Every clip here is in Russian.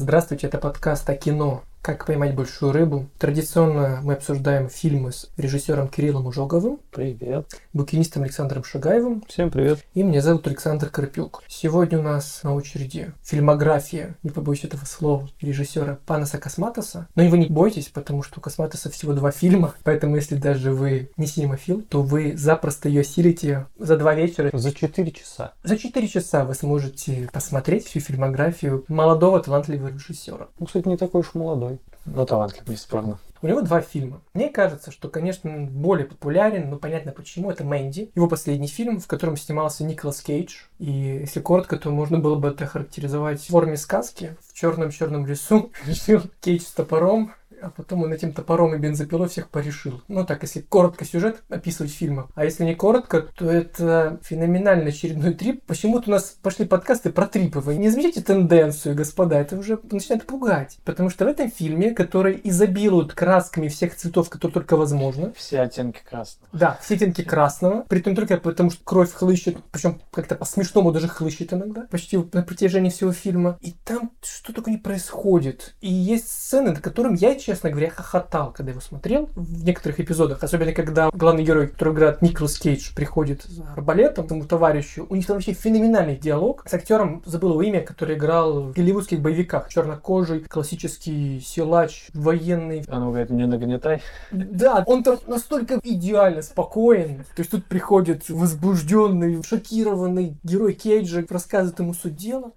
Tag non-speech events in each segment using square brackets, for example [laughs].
Здравствуйте, это подкаст о кино «Как поймать большую рыбу». Традиционно мы обсуждаем фильмы с режиссером Кириллом Ужоговым, Привет. букинистом Александром Шагаевым Всем привет. и меня зовут Александр Карпюк. Сегодня у нас на очереди фильмография, не побоюсь этого слова, режиссера Панаса Косматоса. Но и вы не бойтесь, потому что у Косматоса всего два фильма, поэтому если даже вы не синемофил, то вы запросто ее осилите за два вечера. За 4 часа. За четыре часа вы сможете посмотреть всю фильмографию молодого талантливого режиссера. Ну, кстати, не такой уж молодой. Но талантливый, бесспорно. У него два фильма. Мне кажется, что, конечно, более популярен, но понятно почему. Это «Мэнди», его последний фильм, в котором снимался Николас Кейдж. И если коротко, то можно было бы это характеризовать в форме сказки. В черном-черном лесу [laughs] решил Кейдж с топором а потом он этим топором и бензопилой всех порешил. Ну так, если коротко сюжет описывать фильма. А если не коротко, то это феноменальный очередной трип. Почему-то у нас пошли подкасты про трипы. Вы не замечаете тенденцию, господа? Это уже начинает пугать. Потому что в этом фильме, который изобилует красками всех цветов, которые только возможно, Все оттенки красного. да, все оттенки красного, при том только потому, что кровь хлыщет, причем как-то по-смешному даже хлыщет иногда, почти на протяжении всего фильма. И там что только не происходит. И есть сцены, над которым я, честно говоря, хохотал, когда его смотрел в некоторых эпизодах. Особенно, когда главный герой, который играет Николас Кейдж, приходит за арбалетом к своему товарищу. У них там вообще феноменальный диалог с актером, забыл его имя, который играл в голливудских боевиках. Чернокожий, классический силач, военный, Она говорит, не нагнетай. да, он там настолько идеально спокоен. То есть тут приходит возбужденный, шокированный герой Кейджа, рассказывает ему суть дела.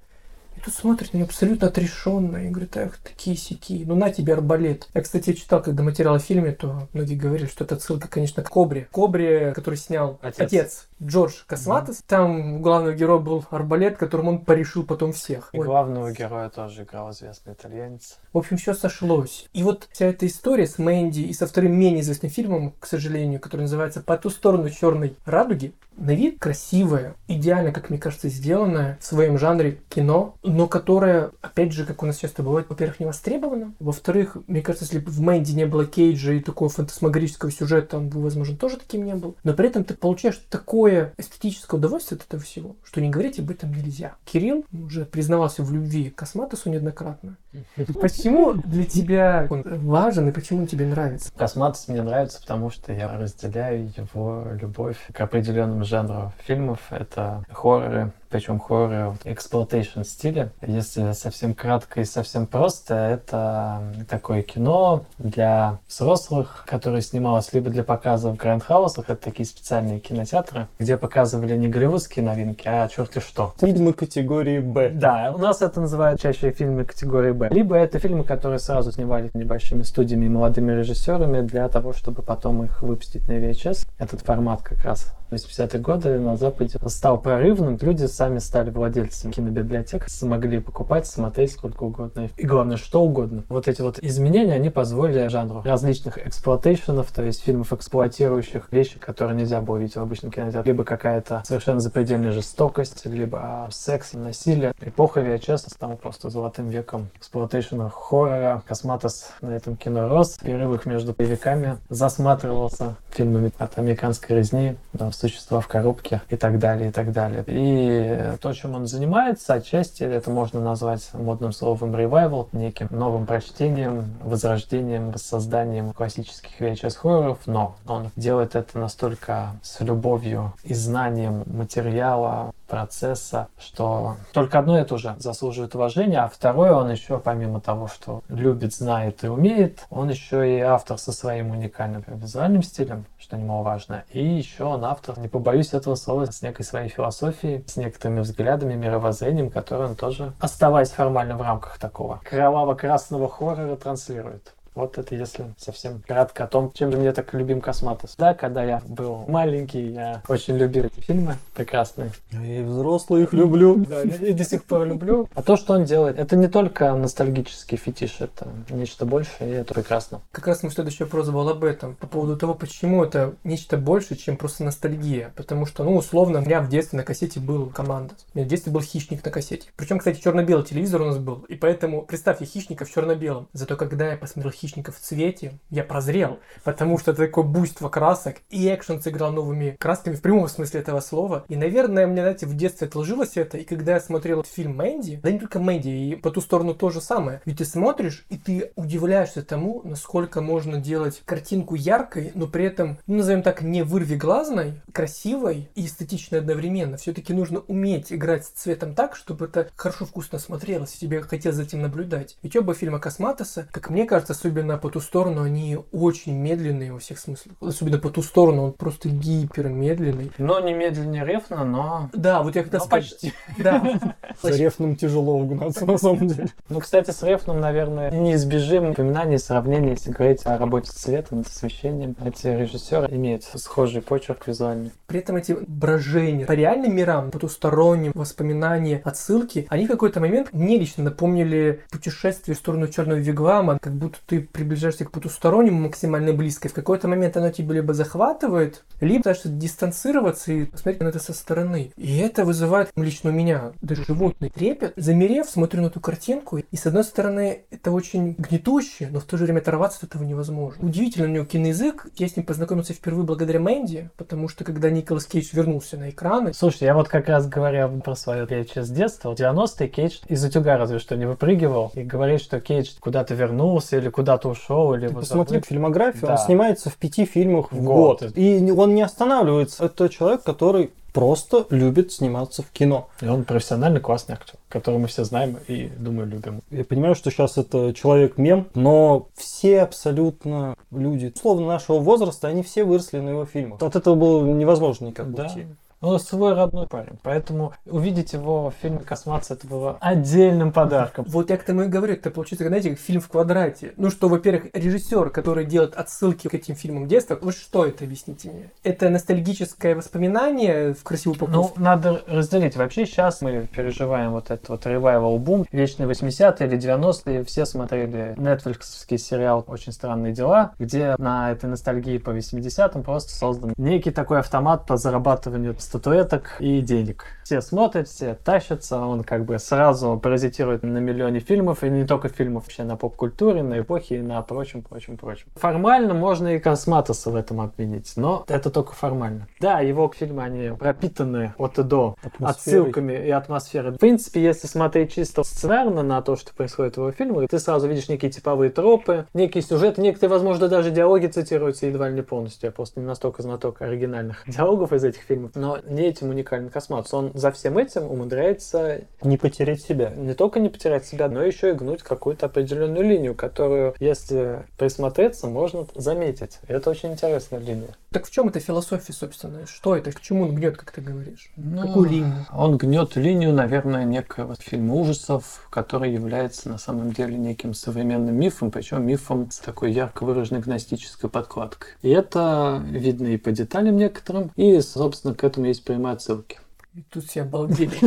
Тут смотрит на нее абсолютно отрешенно и говорит, ах, такие сики, ну на тебе арбалет. Я, кстати, читал, когда материал о фильме, то многие говорили, что это отсылка, конечно, к Кобре. Кобре, который снял Отец. отец, Джордж Косматос. Там у главного героя был арбалет, которым он порешил потом всех. И Ой, главного героя тоже играл известный итальянец. в общем, все сошлось. И вот вся эта история с Мэнди и со вторым менее известным фильмом, к сожалению, который называется «По ту сторону черной радуги», на вид красивая, идеально, как мне кажется, сделанная в своем жанре кино, но которая, опять же, как у нас часто бывает, во-первых, не востребована, во-вторых, мне кажется, если бы в Мэнди не было Кейджа и такого фантасмагорического сюжета, он бы, возможно, тоже таким не был. Но при этом ты получаешь такое эстетическое удовольствие от этого всего, что не говорить об этом нельзя. Кирилл уже признавался в любви к Косматосу неоднократно. [laughs] Почему для тебя он важен и почему он тебе нравится? Косматос мне нравится, потому что я разделяю его любовь к определенному жанру фильмов. Это хорроры, причем хорроры в exploitation стиле. Если совсем кратко и совсем просто, это такое кино для взрослых, которое снималось либо для показа в грайндхаусах, это такие специальные кинотеатры, где показывали не голливудские новинки, а черти что. Фильмы категории Б. Да, у нас это называют чаще фильмы категории Б. Либо это фильмы, которые сразу снимали небольшими студиями и молодыми режиссерами для того, чтобы потом их выпустить на VHS. Этот формат как раз 80-е годы на Западе стал прорывным. Люди сами стали владельцами кинобиблиотек, смогли покупать, смотреть сколько угодно. И главное, что угодно. Вот эти вот изменения, они позволили жанру различных exploitation ов, то есть фильмов, эксплуатирующих вещи, которые нельзя было видеть в обычном кинотеатре. Либо какая-то совершенно запредельная жестокость, либо секс, насилие. Эпоха VHS стала просто золотым веком exploitation а хоррора. Косматос на этом кино рос. В перерывах между боевиками засматривался фильмами от американской резни до существа в коробке и так далее, и так далее. И то, чем он занимается, отчасти это можно назвать модным словом ревайвал, неким новым прочтением, возрождением, воссозданием классических VHS-хорроров, но он делает это настолько с любовью и знанием материала, процесса, что только одно это уже заслуживает уважения, а второе, он еще, помимо того, что любит, знает и умеет, он еще и автор со своим уникальным визуальным стилем, что немаловажно, и еще он автор, не побоюсь этого слова, с некой своей философией, с некоторыми взглядами, мировоззрением, которые он тоже, оставаясь формально в рамках такого кроваво-красного хоррора, транслирует. Вот это если совсем кратко о том, чем же мне так любим Косматос. Да, когда я был маленький, я очень любил эти фильмы прекрасные. Я и взрослый их люблю. Да, и до сих пор люблю. А то, что он делает, это не только ностальгический фетиш, это нечто большее, и это прекрасно. Как раз мой следующий вопрос был об этом, по поводу того, почему это нечто больше, чем просто ностальгия. Потому что, ну, условно, у меня в детстве на кассете был команда. У меня в детстве был хищник на кассете. Причем, кстати, черно-белый телевизор у нас был. И поэтому представьте хищника в черно-белом. Зато когда я посмотрел хищников в цвете, я прозрел, потому что это такое буйство красок, и экшен сыграл новыми красками в прямом смысле этого слова. И, наверное, мне, знаете, в детстве отложилось это, и когда я смотрел фильм Мэнди, да не только Мэнди, и по ту сторону то же самое. Ведь ты смотришь, и ты удивляешься тому, насколько можно делать картинку яркой, но при этом, ну, назовем так, не вырви глазной, красивой и эстетичной одновременно. Все-таки нужно уметь играть с цветом так, чтобы это хорошо вкусно смотрелось, и тебе хотелось за этим наблюдать. Ведь оба фильма Косматоса, как мне кажется, особенно по ту сторону, они очень медленные во всех смыслах. Особенно по ту сторону, он просто гипермедленный. Но не медленнее Рефна, но... Да, вот я когда но сказал- почти. Да. [laughs] За Рефном тяжело угнаться, на самом деле. Ну, кстати, с Рефном, наверное, неизбежим упоминание и сравнение, если говорить о работе с цветом, с освещением. Эти режиссеры имеют схожий почерк визуальный. При этом эти брожения по реальным мирам, потусторонним, воспоминания, отсылки, они в какой-то момент мне лично напомнили путешествие в сторону черного вигвама, как будто ты приближаешься к потустороннему максимально близко. И в какой-то момент оно тебя либо захватывает, либо пытаешься дистанцироваться и посмотреть на это со стороны. И это вызывает лично у меня даже животный трепет. Замерев, смотрю на эту картинку, и с одной стороны, это очень гнетуще, но в то же время оторваться от этого невозможно. Удивительно у него киноязык. Я с ним познакомился впервые благодаря Мэнди, потому что когда Николас Кейдж вернулся на экраны, Слушай, я вот как раз говоря про свое Кейдж с детства, в 90-е Кейдж из утюга разве что не выпрыгивал и говорит, что Кейдж куда-то вернулся или куда-то ушел, или Ты посмотри забыл. фильмографию, Да. он снимается в пяти фильмах в В год. год. И он не останавливается. Это человек, который просто любит сниматься в кино. И он профессиональный классный актер, которого мы все знаем и, думаю, любим. Я понимаю, что сейчас это человек-мем, но все абсолютно люди, условно нашего возраста, они все выросли на его фильмах. От этого было невозможно никак Да. уйти. Он свой родной парень. Поэтому увидеть его в фильме «Косматься» это было отдельным подарком. Вот я к тому и говорю, это получится, знаете, фильм в квадрате. Ну что, во-первых, режиссер, который делает отсылки к этим фильмам детства, вот что это, объясните мне? Это ностальгическое воспоминание в красивую Ну, упаковку? надо разделить. Вообще сейчас мы переживаем вот этот вот ревайвал бум. Вечные 80-е или 90-е все смотрели нетфликсовский сериал «Очень странные дела», где на этой ностальгии по 80-м просто создан некий такой автомат по зарабатыванию статуэток и денег. Все смотрят, все тащатся, он как бы сразу паразитирует на миллионе фильмов, и не только фильмов, вообще на поп-культуре, на эпохе и на прочем, прочем, прочем. Формально можно и Косматоса в этом обвинить, но это только формально. Да, его фильмы, они пропитаны от и до Атмосферой. отсылками и атмосферой. В принципе, если смотреть чисто сценарно на то, что происходит в его фильмах, ты сразу видишь некие типовые тропы, некие сюжеты, некоторые, возможно, даже диалоги цитируются едва ли не полностью. Я просто не настолько знаток оригинальных [laughs] диалогов из этих фильмов. Но не этим уникален Косматус. Он за всем этим умудряется Не потерять себя. не только не потерять себя, но еще и гнуть какую-то определенную линию, которую, если присмотреться, можно заметить. Это очень интересная линия. Так в чем эта философия, собственно? Что это? К чему он гнет, как ты говоришь? Ну, Какую линию? Он гнет линию, наверное, некого фильма ужасов, который является на самом деле неким современным мифом, причем мифом с такой ярко выраженной гностической подкладкой. И это видно и по деталям некоторым, и, собственно, к этому есть прямые отсылки. И тут все обалдели.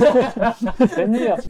Да нет,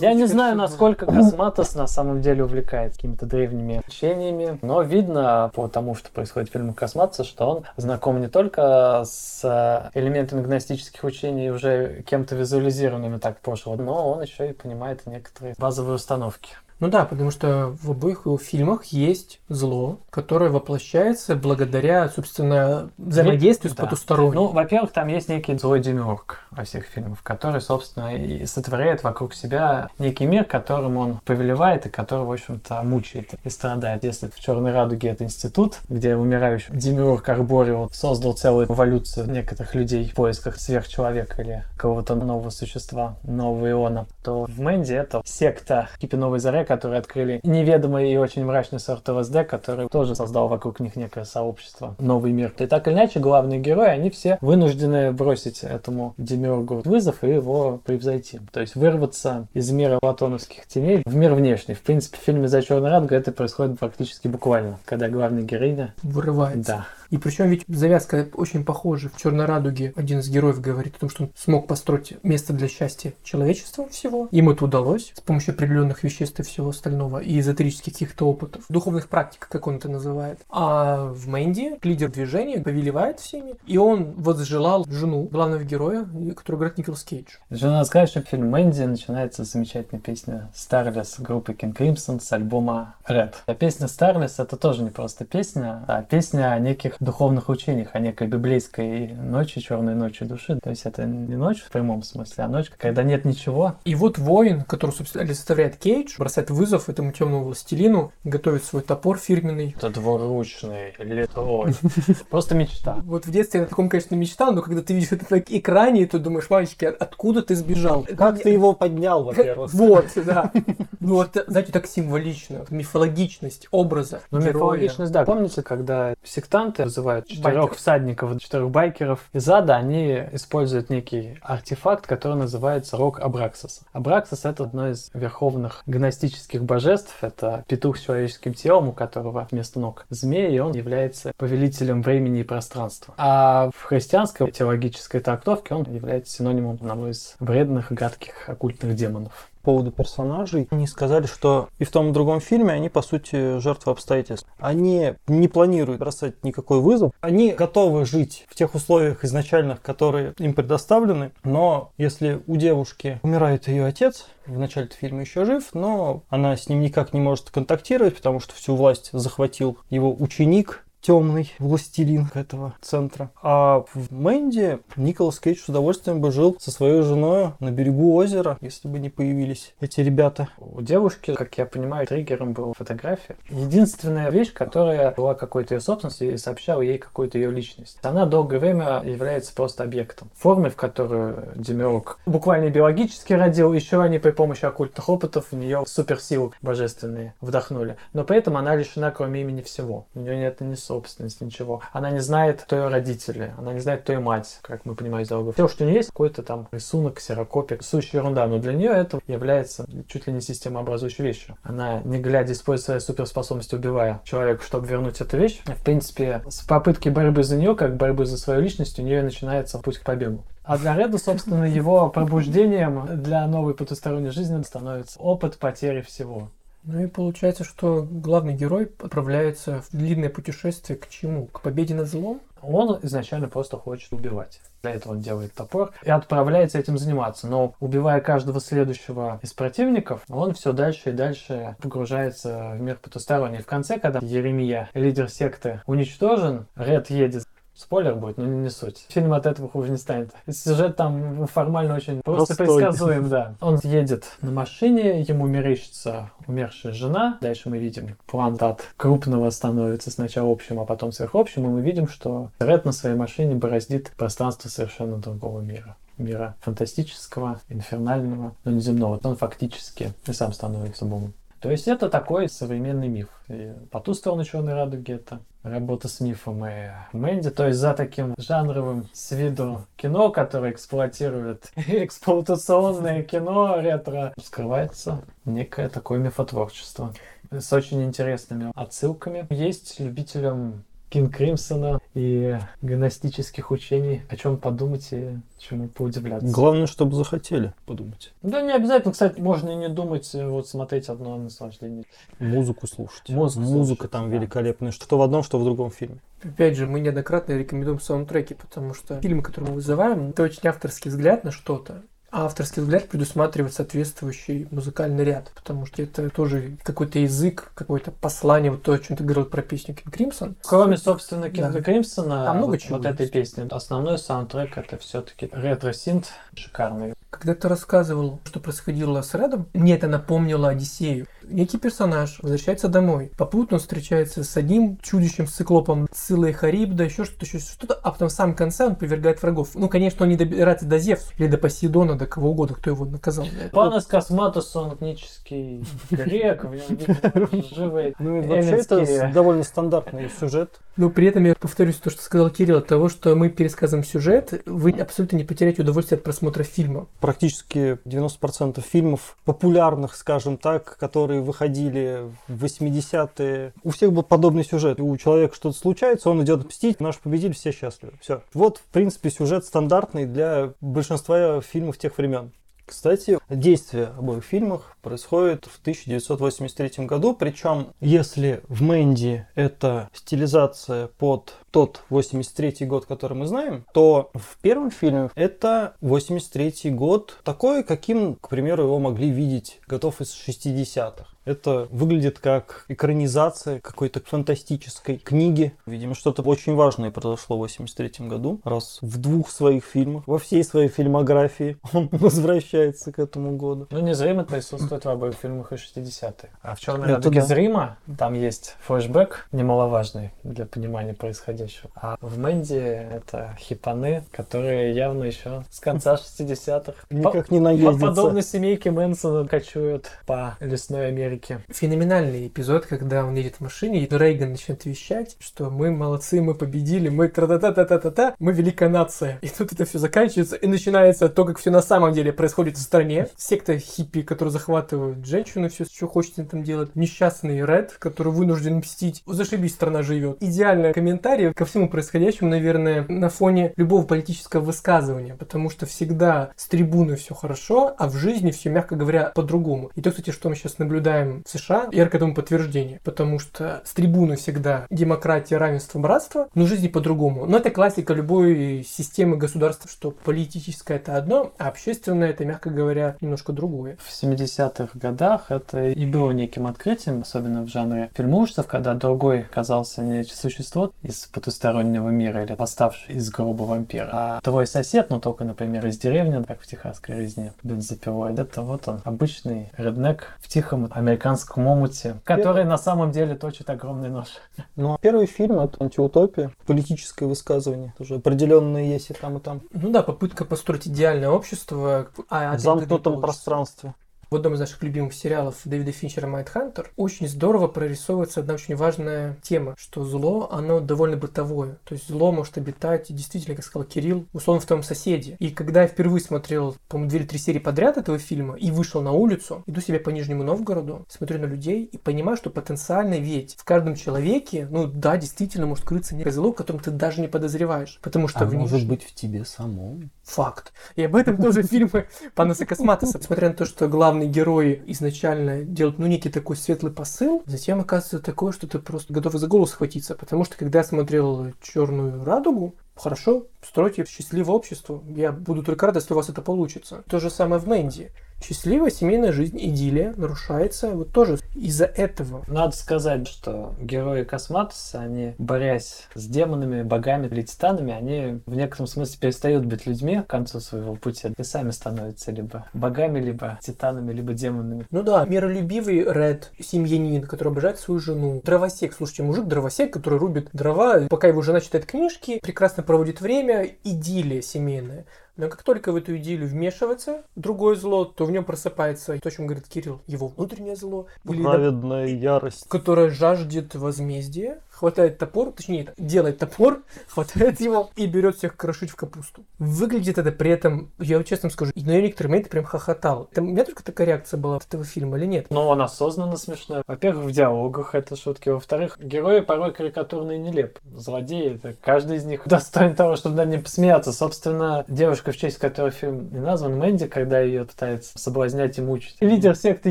Я не знаю, насколько Косматос на самом деле увлекает какими-то древними учениями, но видно по тому, что происходит в фильме Косматоса, что он знаком не только с элементами гностических учений, уже кем-то визуализированными так прошлого, но он еще и понимает некоторые базовые установки. Ну да, потому что в обоих его фильмах есть зло, которое воплощается благодаря, собственно, взаимодействию с Да. потусторонним. Ну, во-первых, там есть некий злой демиург во всех фильмах, который, собственно, и сотворяет вокруг себя некий мир, которым он повелевает и который, в общем-то, мучает и страдает. Если в «Черной радуге» это институт, где умирающий демиург Арборио создал целую эволюцию некоторых людей в поисках сверхчеловека или какого-то нового существа, нового иона, то в Мэнди это секта Кипи Новой Заре, которые открыли неведомый и очень мрачный сорт ЛСД, который тоже создал вокруг них некое сообщество, новый мир. И так или иначе, главные герои, они все вынуждены бросить этому демиургу вызов и его превзойти. То есть вырваться из мира платоновских теней в мир внешний. В принципе, в фильме «За черной радугой» это происходит практически буквально, когда главная героиня Вырывается. да, И причем ведь завязка очень похожа. В «Черной радуге» один из героев говорит о том, что он смог построить место для счастья человечества всего. Им это удалось с помощью определенных веществ и всего остального, и эзотерических каких-то опытов, духовных практик, как он это называет. А в Мэнди лидер движения повелевает всеми, и он возжелал жену главного героя, которую играет Николас Кейдж. Надо сказать, что фильм Мэнди начинается с замечательной песни Starless группы King Crimson с альбома Red. А песня Starless это тоже не просто песня, а песня о неких духовных учениях, о некой библейской ночи, черной ночи души. То есть это не ночь в прямом смысле, а ночь, когда нет ничего. И вот воин, который, собственно, олицетворяет Кейдж, бросает вызов этому темному властелину, готовит свой топор фирменный. Это двуручный, литой. [laughs] Просто мечта. Вот в детстве я о таком, конечно, мечтал, но когда ты видишь это на экране, то думаешь, мальчики, откуда ты сбежал? Как ты его поднял, во-первых? Вот, да. [laughs] Ну, вот, знаете, так символично. Мифологичность образа Ну, мифологичность, да. Помните, когда сектанты вызывают четырех всадников, четырех байкеров из ада, они используют некий артефакт, который называется рог Абраксис. Абраксис — это одно из верховных гностических божеств. Это петух с человеческим телом, у которого вместо ног змеи, и он является повелителем времени и пространства. А в христианской теологической трактовке он является синонимом одного из вредных, гадких, оккультных демонов. По поводу персонажей, они сказали, что и в том и другом фильме они, по сути, жертвы обстоятельств. Они не планируют бросать никакой вызов. Они готовы жить в тех условиях изначальных, которые им предоставлены. Но если у девушки умирает ее отец, в начале фильма еще жив, но она с ним никак не может контактировать, потому что всю власть захватил его ученик, темный властелин этого центра. А в Мэнди Николас Кейдж с удовольствием бы жил со своей женой на берегу озера, если бы не появились эти ребята. У девушки, как я понимаю, триггером была фотография. Единственная вещь, которая была какой-то ее собственностью и сообщала ей какую-то ее личность. Она долгое время является просто объектом. Формой, в которую Демиург буквально биологически родил, еще они при помощи оккультных опытов в нее суперсилы божественные вдохнули. Но при этом она лишена кроме имени всего. У нее нет ни собственности, ничего. Она не знает, кто ее родители, она не знает, кто ее мать, как мы понимаем из диалогов. Все, что у нее есть, какой-то там рисунок, ксерокопия, сущая ерунда, но для нее это является чуть ли не системообразующей вещью. Она, не глядя, использует свои суперспособности, убивая человека, чтобы вернуть эту вещь. В принципе, с попытки борьбы за нее, как борьбы за свою личность, у нее начинается путь к побегу. А для Реда, собственно, его пробуждением для новой потусторонней жизни становится опыт потери всего. Ну и получается, что главный герой отправляется в длинное путешествие к чему? К победе над злом? Он изначально просто хочет убивать. Для этого он делает топор и отправляется этим заниматься. Но убивая каждого следующего из противников, он все дальше и дальше погружается в мир потусторонний. В конце, когда Еремия, лидер секты, уничтожен, Ред едет Спойлер будет, но не, не суть. Фильм от этого хуже не станет. Сюжет там формально очень просто Простой. предсказуем, да. Он едет на машине, ему мерещится умершая жена. Дальше мы видим план от крупного становится сначала общим, а потом сверхобщим, и мы видим, что Ред на своей машине бороздит пространство совершенно другого мира мира фантастического, инфернального, но не земного. Он фактически и сам становится богом. То есть это такой современный миф. И по ту сторону черной радуги это работа с мифом и Мэнди. То есть за таким жанровым с виду кино, которое эксплуатирует [laughs] эксплуатационное кино ретро, скрывается некое такое мифотворчество с очень интересными отсылками. Есть любителям Кинг Кримсона и гностических учений, о чем подумать и чему поудивляться. Главное, чтобы захотели подумать. Да не обязательно, кстати, можно и не думать, э, вот смотреть одно наслаждение. Музыку слушать. Музыку Музыка слушать, там да. великолепная. Что в одном, что в другом фильме. Опять же, мы неоднократно рекомендуем саундтреки, потому что фильмы, которые мы вызываем, это очень авторский взгляд на что-то. А авторский взгляд предусматривает соответствующий музыкальный ряд, потому что это тоже какой-то язык, какое-то послание, вот то, о чем ты говорил про песню Кинг Кримсон. Кроме, собственно, Кинга Да. Кримсона, Там много вот, чего вот этой песни, основной саундтрек это все-таки ретро-синт шикарный. Когда ты рассказывал, что происходило с Редом, мне это напомнило Одиссею. Некий персонаж возвращается домой. Попутно он встречается с одним чудищем, с циклопом, Силой Харибда, еще что-то, еще что-то, а потом в самом конце он повергает врагов. Ну, конечно, он не добирается до Зевса или до Посейдона, до кого угодно, кто его наказал. Панас Косматус, он этнический грек, в нем живые [laughs] Ну и вообще это довольно стандартный сюжет. Но при этом я повторюсь то, что сказал Кирилл, от того, что мы пересказываем сюжет, вы абсолютно не потеряете удовольствие от просмотра фильма. практически 90% фильмов популярных, скажем так, которые выходили в 80-е. У всех был подобный сюжет. У человека что-то случается, он идет мстить, наш победитель, все счастливы. Все. Вот, в принципе, сюжет стандартный для большинства фильмов тех времен. Кстати, действие обоих фильмах происходит в 1983 году, причем если в Мэнди это стилизация под тот 83 год, который мы знаем, то в первом фильме это 83 год, такой, каким, к примеру, его могли видеть готов из 60-х. Это выглядит как экранизация какой-то фантастической книги. Видимо, что-то очень важное произошло в 83 году, раз в двух своих фильмах, во всей своей фильмографии [laughs] он возвращается к этому году. Ну, незримо присутствует в обоих фильмах и 60-е. А в «Черной радуге» да. зримо там есть флешбэк, немаловажный для понимания происходящего. А в «Мэнди» это хипаны, которые явно еще с конца 60-х. [laughs] Никак не наездятся. Подобно семейке Мэнсона кочуют по лесной Америке Америке. Феноменальный эпизод, когда он едет в машине, и Рейган начинает вещать, что мы молодцы, мы победили, мы тра-та-та-та-та-та, мы великая нация. И тут это все заканчивается, и начинается то, как все на самом деле происходит в стране. Секта хиппи, которые захватывают женщину, все, что хочет там делать. Несчастный Ред, который вынужден мстить. Зашибись, страна живет. Идеальный комментарий ко всему происходящему, наверное, на фоне любого политического высказывания, потому что всегда с трибуны все хорошо, а в жизни все, мягко говоря, по-другому. И то, кстати, что мы сейчас наблюдаем в США, ярко тому подтверждение, потому что с трибуны всегда демократия, равенство, братство, но в жизни по-другому. Но это классика любой системы государства, что политическое это одно, а общественное это, мягко говоря, немножко другое. В 70-х годах это и было неким открытием, особенно в жанре фильм ужасов, когда другой казался не существо из потустороннего мира или поставший из гроба вампира, а твой сосед, ну только, например, из деревни, как в техасской резне бензопилой, это вот он, обычный реднек в тихом американском омуте, который на самом деле точит огромный нож. [laughs] Ну, а первый фильм — это антиутопия, политическое высказывание, тоже определенные есть и там, и там. Ну да, попытка построить идеальное общество. А, в замкнутом пространстве. В одном из наших любимых сериалов Дэвида Финчера «Майндхантер» очень здорово прорисовывается одна очень важная тема, что зло, оно довольно бытовое. То есть зло может обитать, действительно, как сказал Кирилл, условно в твоем соседе. И когда я впервые смотрел, по-моему, две или три серии подряд этого фильма и вышел на улицу, иду себе по Нижнему Новгороду, смотрю на людей и понимаю, что потенциально ведь в каждом человеке, ну да, действительно может крыться некое зло, которым ты даже не подозреваешь. Потому что а в может быть в тебе самом? Факт. И об этом тоже фильмы Панаса Косматоса. Несмотря на то, что главные герои изначально делают, ну, некий такой светлый посыл, затем оказывается такое, что ты просто готов за голову схватиться. Потому что, когда я смотрел «Черную радугу», хорошо, стройте счастливое общество. Я буду только рад, если у вас это получится. То же самое в Мэнди счастливая семейная жизнь, идиллия нарушается вот тоже из-за этого. Надо сказать, что герои Косматуса, они, борясь с демонами, богами или титанами, они в некотором смысле перестают быть людьми к концу своего пути и сами становятся либо богами, либо титанами, либо демонами. Ну да, миролюбивый Ред, семьянин, который обожает свою жену. Дровосек, слушайте, мужик дровосек, который рубит дрова, пока его жена читает книжки, прекрасно проводит время, идиллия семейная. Но как только в эту идею вмешивается другое зло, то в нем просыпается то, о чем говорит Кирилл, его внутреннее зло. Праведная ярость. Которая жаждет возмездия, хватает топор, точнее, делает топор, [laughs] хватает его и берет всех крошить в капусту. Выглядит это при этом, я вам честно скажу, на некоторые моменты прям хохотал. Это у меня только такая реакция была от этого фильма или нет? Ну, он осознанно смешной. Во-первых, в диалогах это шутки. Во-вторых, герои порой карикатурные и нелеп. Злодеи, это каждый из них [laughs] достоин того, чтобы над ним посмеяться. Собственно, девушка, в честь которой фильм не назван, Мэнди, когда ее пытается соблазнять и мучить. Лидер секты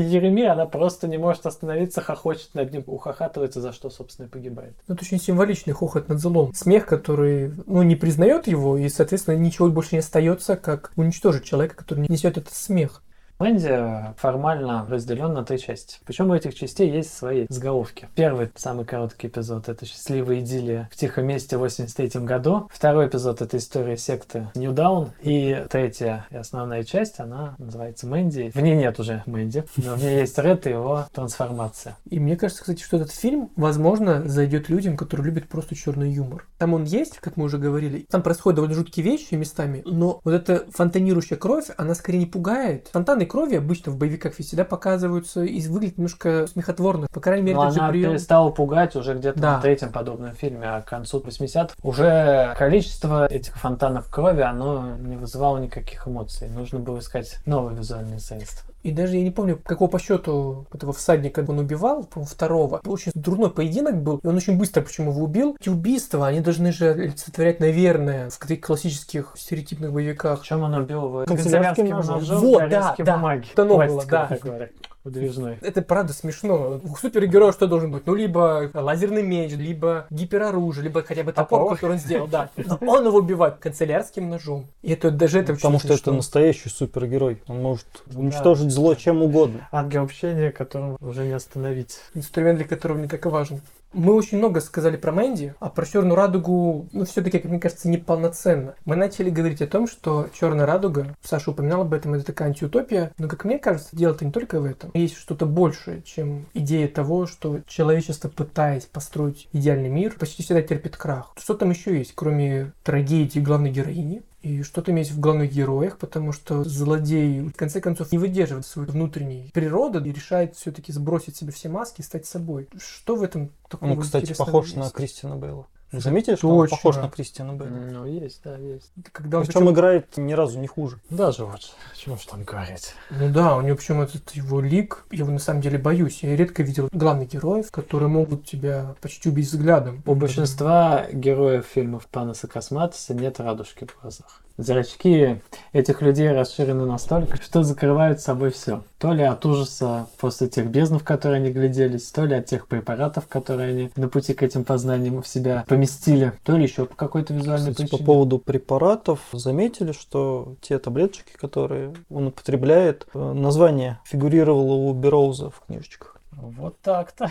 Еремия, она просто не может остановиться, хохочет над ним, ухахатывается, за что, собственно, и погибает. Ну, это очень символичный хохот над злом. Смех, который, ну, не признает его, и, соответственно, ничего больше не остается, как уничтожить человека, который несет этот смех. Мэнди формально разделен на три части. Причем у этих частей есть свои заголовки. Первый, самый короткий эпизод, это «Счастливая идиллия в тихом месте» в 83 году. Второй эпизод — это история секты New Down. И третья и основная часть, она называется «Мэнди». В ней нет уже Мэнди, но в ней есть Ред и его трансформация. И мне кажется, кстати, что этот фильм, возможно, зайдет людям, которые любят просто черный юмор. Там он есть, как мы уже говорили. Там происходят довольно жуткие вещи местами, но вот эта фонтанирующая кровь, она скорее не пугает. Фонтаны крови обычно в боевиках всегда показываются и выглядят немножко смехотворно. По крайней мере, Но же она прием. перестала пугать уже где-то Да. на третьем подобном фильме, а к концу 80-х уже количество этих фонтанов крови, оно не вызывало никаких эмоций. Нужно было искать новые визуальные средства. И даже я не помню, какого по счету этого всадника он убивал, второго. Очень дурной поединок был, и он очень быстро почему его убил. Эти убийства, они должны же олицетворять, наверное, в таких классических стереотипных боевиках. Причем он убил его Канцелярским ножом. Вот, да, да. бумаги. Это новое было, да. такой, выдвижной. [laughs] Это правда смешно. У супергероя что должен быть? Ну, либо лазерный меч, либо гипероружие, либо хотя бы топор, Топор. который он сделал, да. Но он его убивает канцелярским ножом. И это даже это Потому что это настоящий супергерой. Он может уничтожить зло чем угодно. Ангел общения, которого уже не остановить. инструмент, для которого не так и важен. Мы очень много сказали про Мэнди, а про Черную радугу, ну, все-таки, как мне кажется, неполноценно. Мы начали говорить о том, что Черная радуга, Саша упоминал об этом, это такая антиутопия, но, как мне кажется, дело-то не только в этом. Есть что-то большее, чем идея того, что человечество, пытаясь построить идеальный мир, почти всегда терпит крах. Что там еще есть, кроме трагедии главной героини? И что там есть в главных героях, потому что злодей, в конце концов, не выдерживает своей внутренней природы и решает все-таки сбросить себе все маски и стать собой. Что в этом такого Он, кстати, похож есть? на Кристиана Бейла. Вы заметили, что он Точно. похож на Кристиана Бейла? Ну, есть, да, есть. Когда он Причем причем- играет ни разу не хуже. Даже вот, чего ж там говорить. Ну да, у него причем этот его лик, я его на самом деле боюсь. Я редко видел главных героев, которые могут тебя почти убить взглядом. У большинства героев фильмов Панаса Косматоса нет радужки в глазах. Зрачки этих людей расширены настолько, что закрывают собой все. То ли от ужаса после тех бездн, в которые они гляделись, то ли от тех препаратов, которые они на пути к этим познаниям в себя поместили, то ли еще по какой-то визуальной Кстати, по причине. поводу препаратов, заметили, что те таблеточки, которые он употребляет, э, название фигурировало у Бероуза в книжечках. Вот так-то.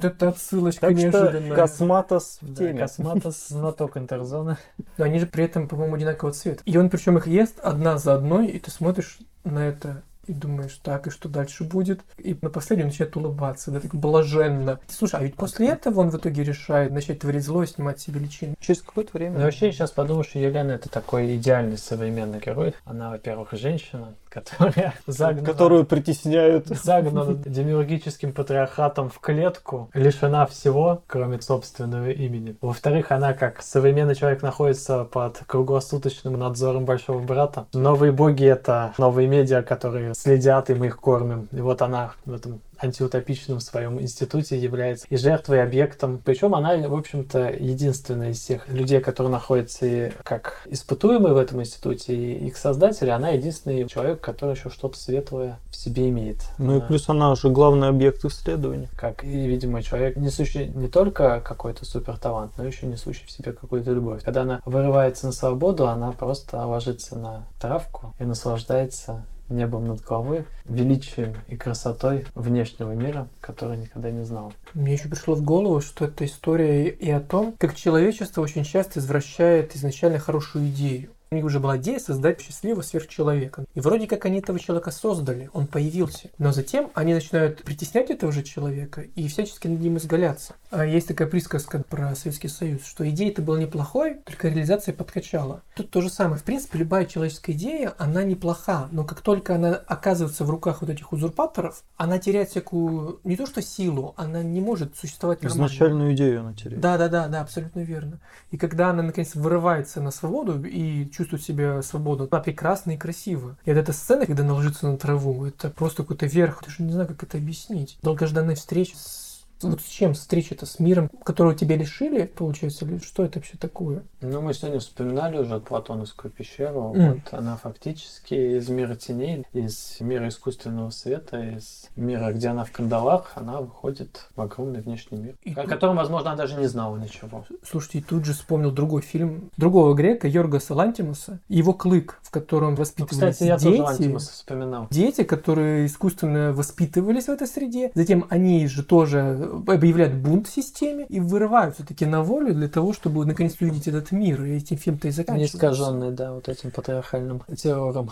Это отсылочка Так неожиданная. Косматос в Да, теме. Косматос [laughs] знаток интерзоны. Но они же при этом, по-моему, одинакового цвета. И он причем их ест одна за одной, и ты смотришь на это и думаешь, так, и что дальше будет? И на последнем начинает улыбаться, да, так блаженно. Слушай, а ведь после этого он в итоге решает начать творить зло и снимать себе личину. Через какое-то время. Ну, вообще, я сейчас подумал, что Елена это такой идеальный современный герой. Она, во-первых, женщина, которая [laughs] загнана, Которую притесняют. загнана демиургическим патриархатом в клетку, лишена всего, кроме собственного имени. Во-вторых, она, как современный человек, находится под круглосуточным надзором большого брата. Новые боги — это новые медиа, которые следят, и мы их кормим. И вот она в этом антиутопичном своем институте является и жертвой, и объектом. Причем она, в общем-то, единственная из всех людей, которые находятся и как испытуемые в этом институте, и их создатели, она единственный человек, который еще что-то светлое в себе имеет. Ну и Она- плюс она же главный объект исследования. как и, видимо, человек, несущий не только какой-то супер талант, но еще несущий в себе какую-то любовь. Когда она вырывается на свободу, она просто ложится на травку и наслаждается небом над головой, величием и красотой внешнего мира, который никогда не знал. Мне еще пришло в голову, что это история и о том, как человечество очень часто извращает изначально хорошую идею. У них уже была идея создать счастливого сверхчеловека. И вроде как они этого человека создали, он появился. Но затем они начинают притеснять этого же человека и всячески над ним изгаляться. А есть такая присказка про Советский Союз, что идея-то была неплохой, только реализация подкачала. Тут то же самое. В принципе, любая человеческая идея, она неплоха, но как только она оказывается в руках вот этих узурпаторов, она теряет всякую, не то что силу, она не может существовать нормально. Изначальную идею она теряет. Да, да, да, да, абсолютно верно. И когда она наконец вырывается на свободу и чувствует себя свободно, она прекрасна и красива. И вот эта сцена, когда она ложится на траву, это просто какой-то верх. Даже не знаю, как это объяснить. Долгожданная встреча с вот с чем встреча-то? С миром, которого тебя лишили, получается, или что это вообще такое? Ну, мы сегодня вспоминали уже Платоновскую пещеру. М. Вот она фактически из мира теней, из мира искусственного света, из мира, где она в кандалах, она выходит в огромный внешний мир, И о тут- котором, возможно, она даже не знала ничего. Слушайте, и тут же вспомнил другой фильм другого грека, Йоргаса Лантимуса, его «Клык», в котором Ну, воспитывались кстати, я дети. тоже Антимуса вспоминал. Дети, которые искусственно воспитывались в этой среде, затем они же тоже объявляют бунт в системе и вырываются таки на волю для того, чтобы наконец увидеть этот мир. И этим фильм-то и заканчивается. искаженный, да, вот этим патриархальным террором.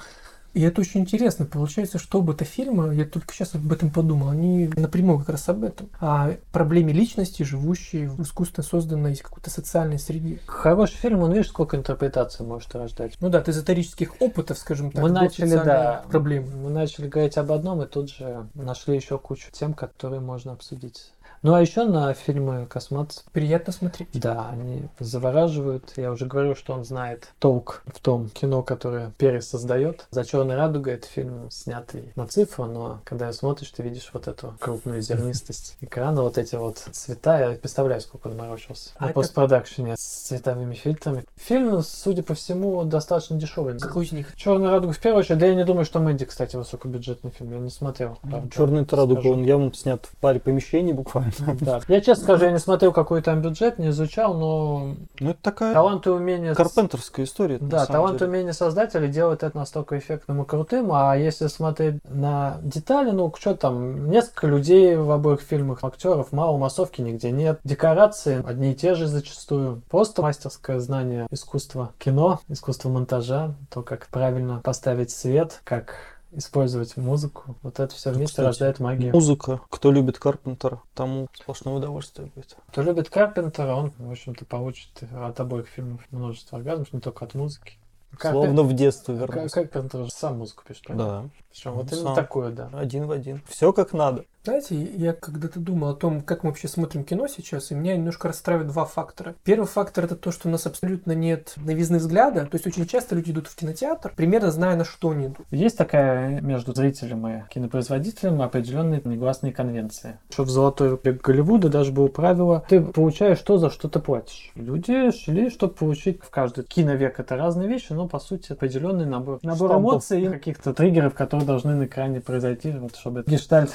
И это очень интересно. Получается, что оба это фильмы, я только сейчас об этом подумал, они напрямую как раз об этом. О проблеме личности, живущей в искусственно созданной какой-то социальной среде. Хороший фильм, он видишь, сколько интерпретаций может рождать. Ну да, от эзотерических опытов, скажем так, Мы начали, да. проблемы. Мы начали говорить об одном и тут же нашли еще кучу тем, которые можно обсудить. Ну а еще на фильмы Космат, Приятно смотреть. да, они завораживают. Я уже говорю, что он знает толк в том кино, которое Перес создает. За черной радугой это фильм, снятый на цифру, но когда смотришь, ты видишь вот эту крупную зернистость [laughs] экрана, вот эти вот цвета. Я представляю, сколько он морочился А на это- постпродакшене с цветовыми фильтрами. Фильм, судя по всему, достаточно дешевый. Какой из них? Черная радуга в первую очередь, да я не думаю, что Мэнди, кстати, высокобюджетный фильм, я не смотрел. правда, Черный Тарадуга, скажу. он явно снят в паре помещений буквально. [laughs] Да. Я честно скажу, я не смотрел, какой там бюджет, не изучал, но Ну, это такая талант и умение... карпентерская история. Да, талант и умение создателя делают это настолько эффектным и крутым, а если смотреть на детали, ну, что там, несколько людей в обоих фильмах, актеров, мало, массовки нигде нет, декорации одни и те же зачастую, просто мастерское знание искусства кино, искусства монтажа, то, как правильно поставить свет, как использовать музыку, вот это все вместе кстати, рождает магию. Музыка. Кто любит Карпентера, тому сплошное удовольствие будет. Кто любит Карпентера, он, в общем-то, получит от обоих фильмов множество оргазмов, не только от музыки. Словно в детство вернулся. Карпентер же сам музыку пишет. правильно? Да, Причем вот именно сам. такое, да. один в один. Все как надо. Знаете, я когда-то думал о том, как мы вообще смотрим кино сейчас, и меня немножко расстраивают два фактора. Первый фактор это то, что у нас абсолютно нет новизны взгляда. То есть очень часто люди идут в кинотеатр, примерно зная, на что они идут. Есть такая между зрителем и кинопроизводителем определенные негласные конвенции. Что в золотой век Голливуда даже было правило, ты получаешь то, за что ты платишь. Люди шли, чтобы получить в каждый киновек это разные вещи, но по сути определенный набор, набор Штампов. эмоций и каких-то триггеров, которые должны на экране произойти, вот, чтобы гештальт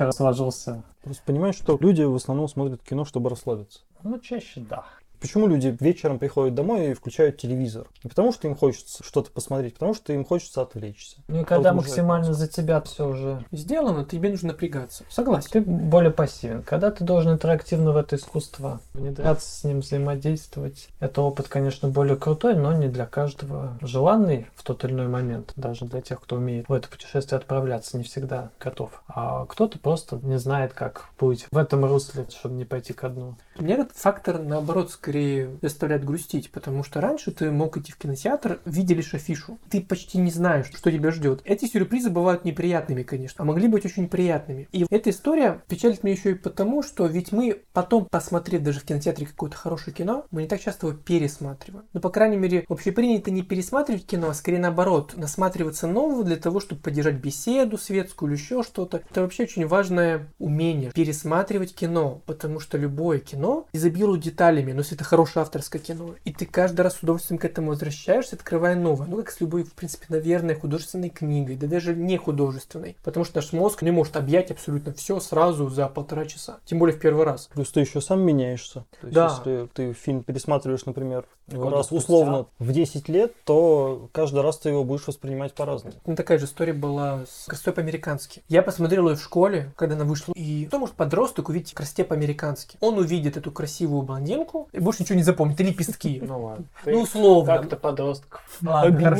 киновечера сложился. Просто понимаешь, что люди в основном смотрят кино, чтобы расслабиться. Ну, чаще да. Почему люди вечером приходят домой и включают телевизор? Не потому, что им хочется что-то посмотреть, потому что им хочется отвлечься. Ну и когда Вот максимально за тебя все уже Сделано, тебе нужно напрягаться. Согласен. Ты более пассивен. Когда ты должен интерактивно в это искусство внедряться, с ним взаимодействовать, это опыт, конечно, более крутой, но не для каждого желанный в тот или иной момент. Даже для тех, кто умеет в это путешествие отправляться, не всегда готов. А кто-то просто не знает, как быть в этом русле, чтобы не пойти ко дну. Меня этот фактор, наоборот, скорее заставляет грустить, потому что раньше ты мог идти в кинотеатр, видя лишь афишу. Ты почти не знаешь, что тебя ждет. Эти сюрпризы бывают неприятными, конечно, а могли быть очень приятными. И эта история печалит меня еще и потому, что ведь мы потом, посмотрев даже в кинотеатре какое-то хорошее кино, мы не так часто его пересматриваем. Ну, по крайней мере, общепринято не пересматривать кино, а скорее наоборот, насматриваться нового для того, чтобы поддержать беседу светскую или еще что-то. Это вообще очень важное умение пересматривать кино, потому что любое кино изобилует деталями, но если это хорошее авторское кино, и ты каждый раз с удовольствием к этому возвращаешься, открывая новое. Ну, как с любой, в принципе, наверное, художественной книгой, да даже не художественной, потому что наш мозг не может объять абсолютно все сразу за полтора часа, тем более в первый раз. Плюс ты еще сам меняешься. То есть, Да. если ты фильм пересматриваешь, например, Года раз условно в 10 лет, то каждый раз ты его будешь воспринимать по-разному. Ну, такая же история была с «Красотой по-американски». Я посмотрел ее в школе, когда она вышла. И кто может подросток увидеть «Красоте по-американски»? Он увидит эту красивую блондинку и больше ничего не запомнит. И лепестки. [laughs] Ну ладно. Ну, условно. Как-то подростков [laughs]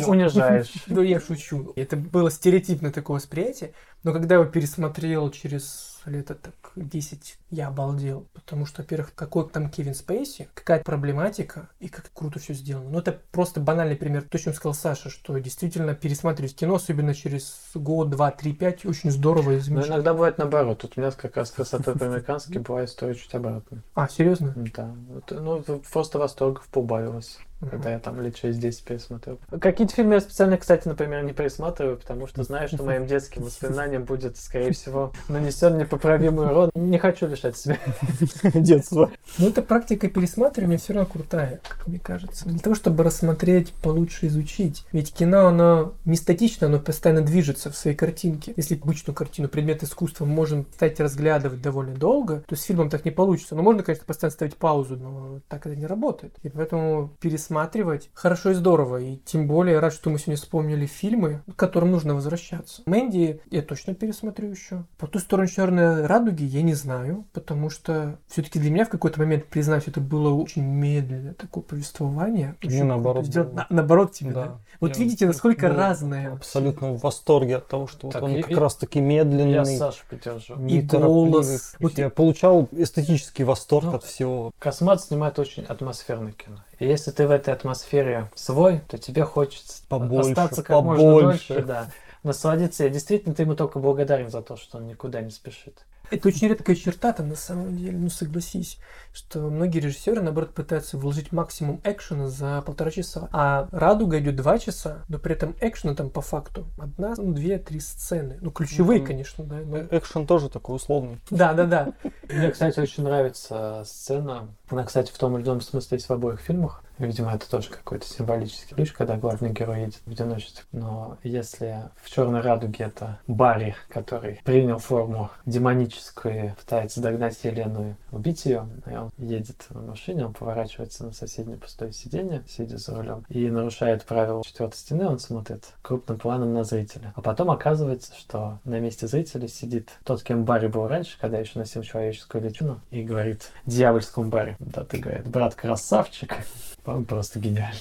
унижаешь. [laughs] Ну, я шучу. Это было стереотипное такое восприятие. Но когда я его пересмотрел через лет так 10, я обалдел. Потому что, во-первых, какой там Кевин Спейси, какая проблематика и как круто все сделано. Ну, это просто банальный пример. То, чем сказал Саша, что действительно пересматривать кино, особенно через год, два, три, пять, очень здорово и Но иногда бывает наоборот. Тут у меня как раз красота [laughs] по-американски была история чуть обратная. А, серьезно? Да. Ну, просто восторгов поубавилось, когда я там лет через 10 пересмотрел. Какие-то фильмы я специально, кстати, например, не пересматриваю, потому что знаю, что моим [laughs] детским воспоминаниям будет, скорее всего, нанесен непоправимый урон. Не хочу лишать себя. [laughs] Детство. Но эта практика пересматривания все равно крутая, как мне кажется. Для того, чтобы рассмотреть, получше изучить. Ведь кино, оно не статично, оно постоянно движется в своей картинке. Если обычную картину, предмет искусства мы можем, кстати, разглядывать довольно долго, то с фильмом так не получится. Но можно, конечно, постоянно ставить паузу, но так это не работает. И поэтому пересматривать пересматривать хорошо и здорово. И тем более рад, что мы сегодня вспомнили фильмы, к которым нужно возвращаться. Мэнди я точно пересмотрю еще. По ту сторону черной радуги я не знаю, потому что все-таки для меня в какой-то момент, признаюсь, это было очень медленное такое повествование. Мне наоборот было. На- наоборот тебе, Да. да? Вот Я видите, насколько был разное. Абсолютно в восторге от того, что вот Так, он и- как и- раз таки медленный. Я Сашу поддержу. И голос. Вот Я получал эстетический восторг Ну, от всего. Космат снимает очень атмосферное кино. И если ты в этой атмосфере свой, то тебе хочется Побольше, остаться как можно побольше. дольше, да. Насладиться. И действительно, ты ему только благодарен за то, что он никуда не спешит. Это очень редкая черта-то на самом деле, ну согласись, что многие режиссеры, наоборот, пытаются вложить максимум экшена за полтора часа. А «Радуга» идет два часа, но при этом экшена там по факту одна, ну, две, три сцены. Ну, ключевые, Ну, конечно, да. но- Э, Экшен тоже такой условный. Да, да, да. Мне, кстати, очень нравится сцена. Она, кстати, в том или ином смысле есть в обоих фильмах. Видимо, это тоже какой-то символический ключ, когда главный герой едет в одиночестве. Но если в Черной радуге это Барри, который принял форму демоническую, пытается догнать Елену и убить ее, и он едет на машине, он поворачивается на соседнее пустое сиденье, сидя за рулем, и нарушает правила четвертой стены, он смотрит крупным планом на зрителя. А потом оказывается, что на месте зрителя сидит тот, кем Барри был раньше, когда еще носил человеческую личину, и говорит дьявольскому Барри, да ты, говорит, брат красавчик, по-моему, просто гениально.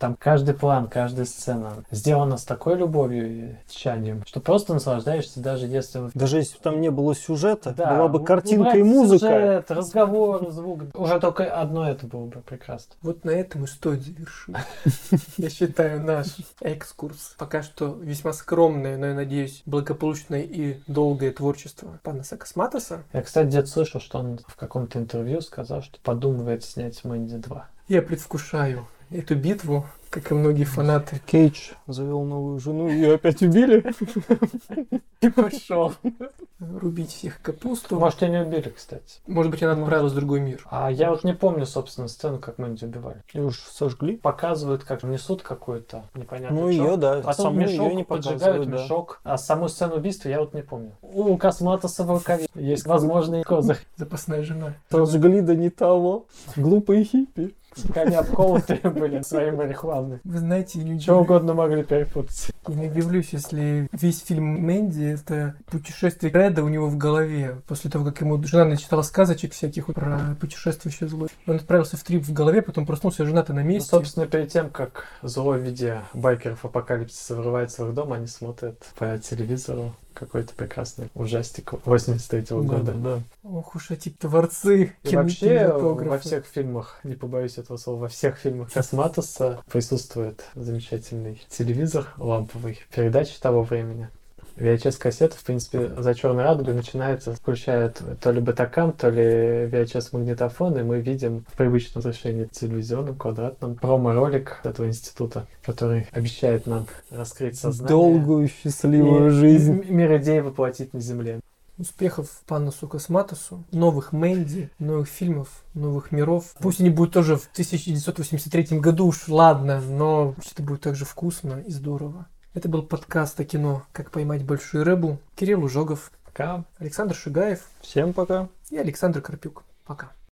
Там каждый план, каждая сцена сделана с такой любовью и тщанием, что просто наслаждаешься, даже если Даже если бы там не было сюжета, да, была бы картинка и музыка. Сюжет, разговор, звук. Уже только одно это было бы прекрасно. Вот на этом и стоит завершить. Я считаю наш экскурс. Пока что весьма скромное, но, я надеюсь, благополучное и долгое творчество Панаса Косматоса. Я, кстати, где-то слышал, что он в каком-то интервью сказал, что подумывает снять Мэнди 2. Я предвкушаю эту битву, как и многие фанаты. Кейдж завел новую жену, ее опять убили. [laughs] И пошел рубить всех капусту. Может, и не убили, кстати. Может быть, она отправилась в другой мир. А я вот не помню, собственно, сцену, как Мэнди убивали. И уж сожгли. Показывают, как несут какой-то непонятный Ну ее, да. Потом саму мешок, её не поджигают мешок. А саму сцену убийства я вот не помню. У Косматоса в рукаве есть возможный козырь. Запасная жена. Сожгли, да не того. Глупые хиппи. Они обколотые были своей марихуаной. Вы знаете, не, Что угодно могли перепутать. я не удивлюсь, если весь фильм Мэнди — это путешествие Реда у него в голове. После того, как ему жена начитала сказочек всяких про путешествующее зло. Он отправился в трип в голове, потом проснулся, жена-то на Ну, месте. собственно, перед тем, как зло в виде байкеров апокалипсиса врывается в их дом, они смотрят по телевизору какой-то прекрасный ужастик 83 Да, года. да. Ох уж эти творцы И вообще во всех фильмах, не побоюсь этого слова, во всех фильмах Косматоса присутствует замечательный телевизор ламповый, передачи того времени. VHS-кассета, в принципе, за черной радугой начинается, включает то ли батакам, то ли VHS-магнитофон, и мы видим в привычном разрешении телевизионном, квадратном, промо-ролик этого института, который обещает нам раскрыть сознание. Долгую счастливую и жизнь. Мир идей воплотить на земле. Успехов Панасу Косматосу, новых Мэнди, новых фильмов, новых миров. Пусть они будут тоже в 1983 году, уж ладно, но это будет также вкусно и здорово. Это был подкаст о кино «Как поймать большую рыбу». Кирилл Ужогов, Пока. Александр Шигаев Всем пока. и Александр Карпюк. Пока.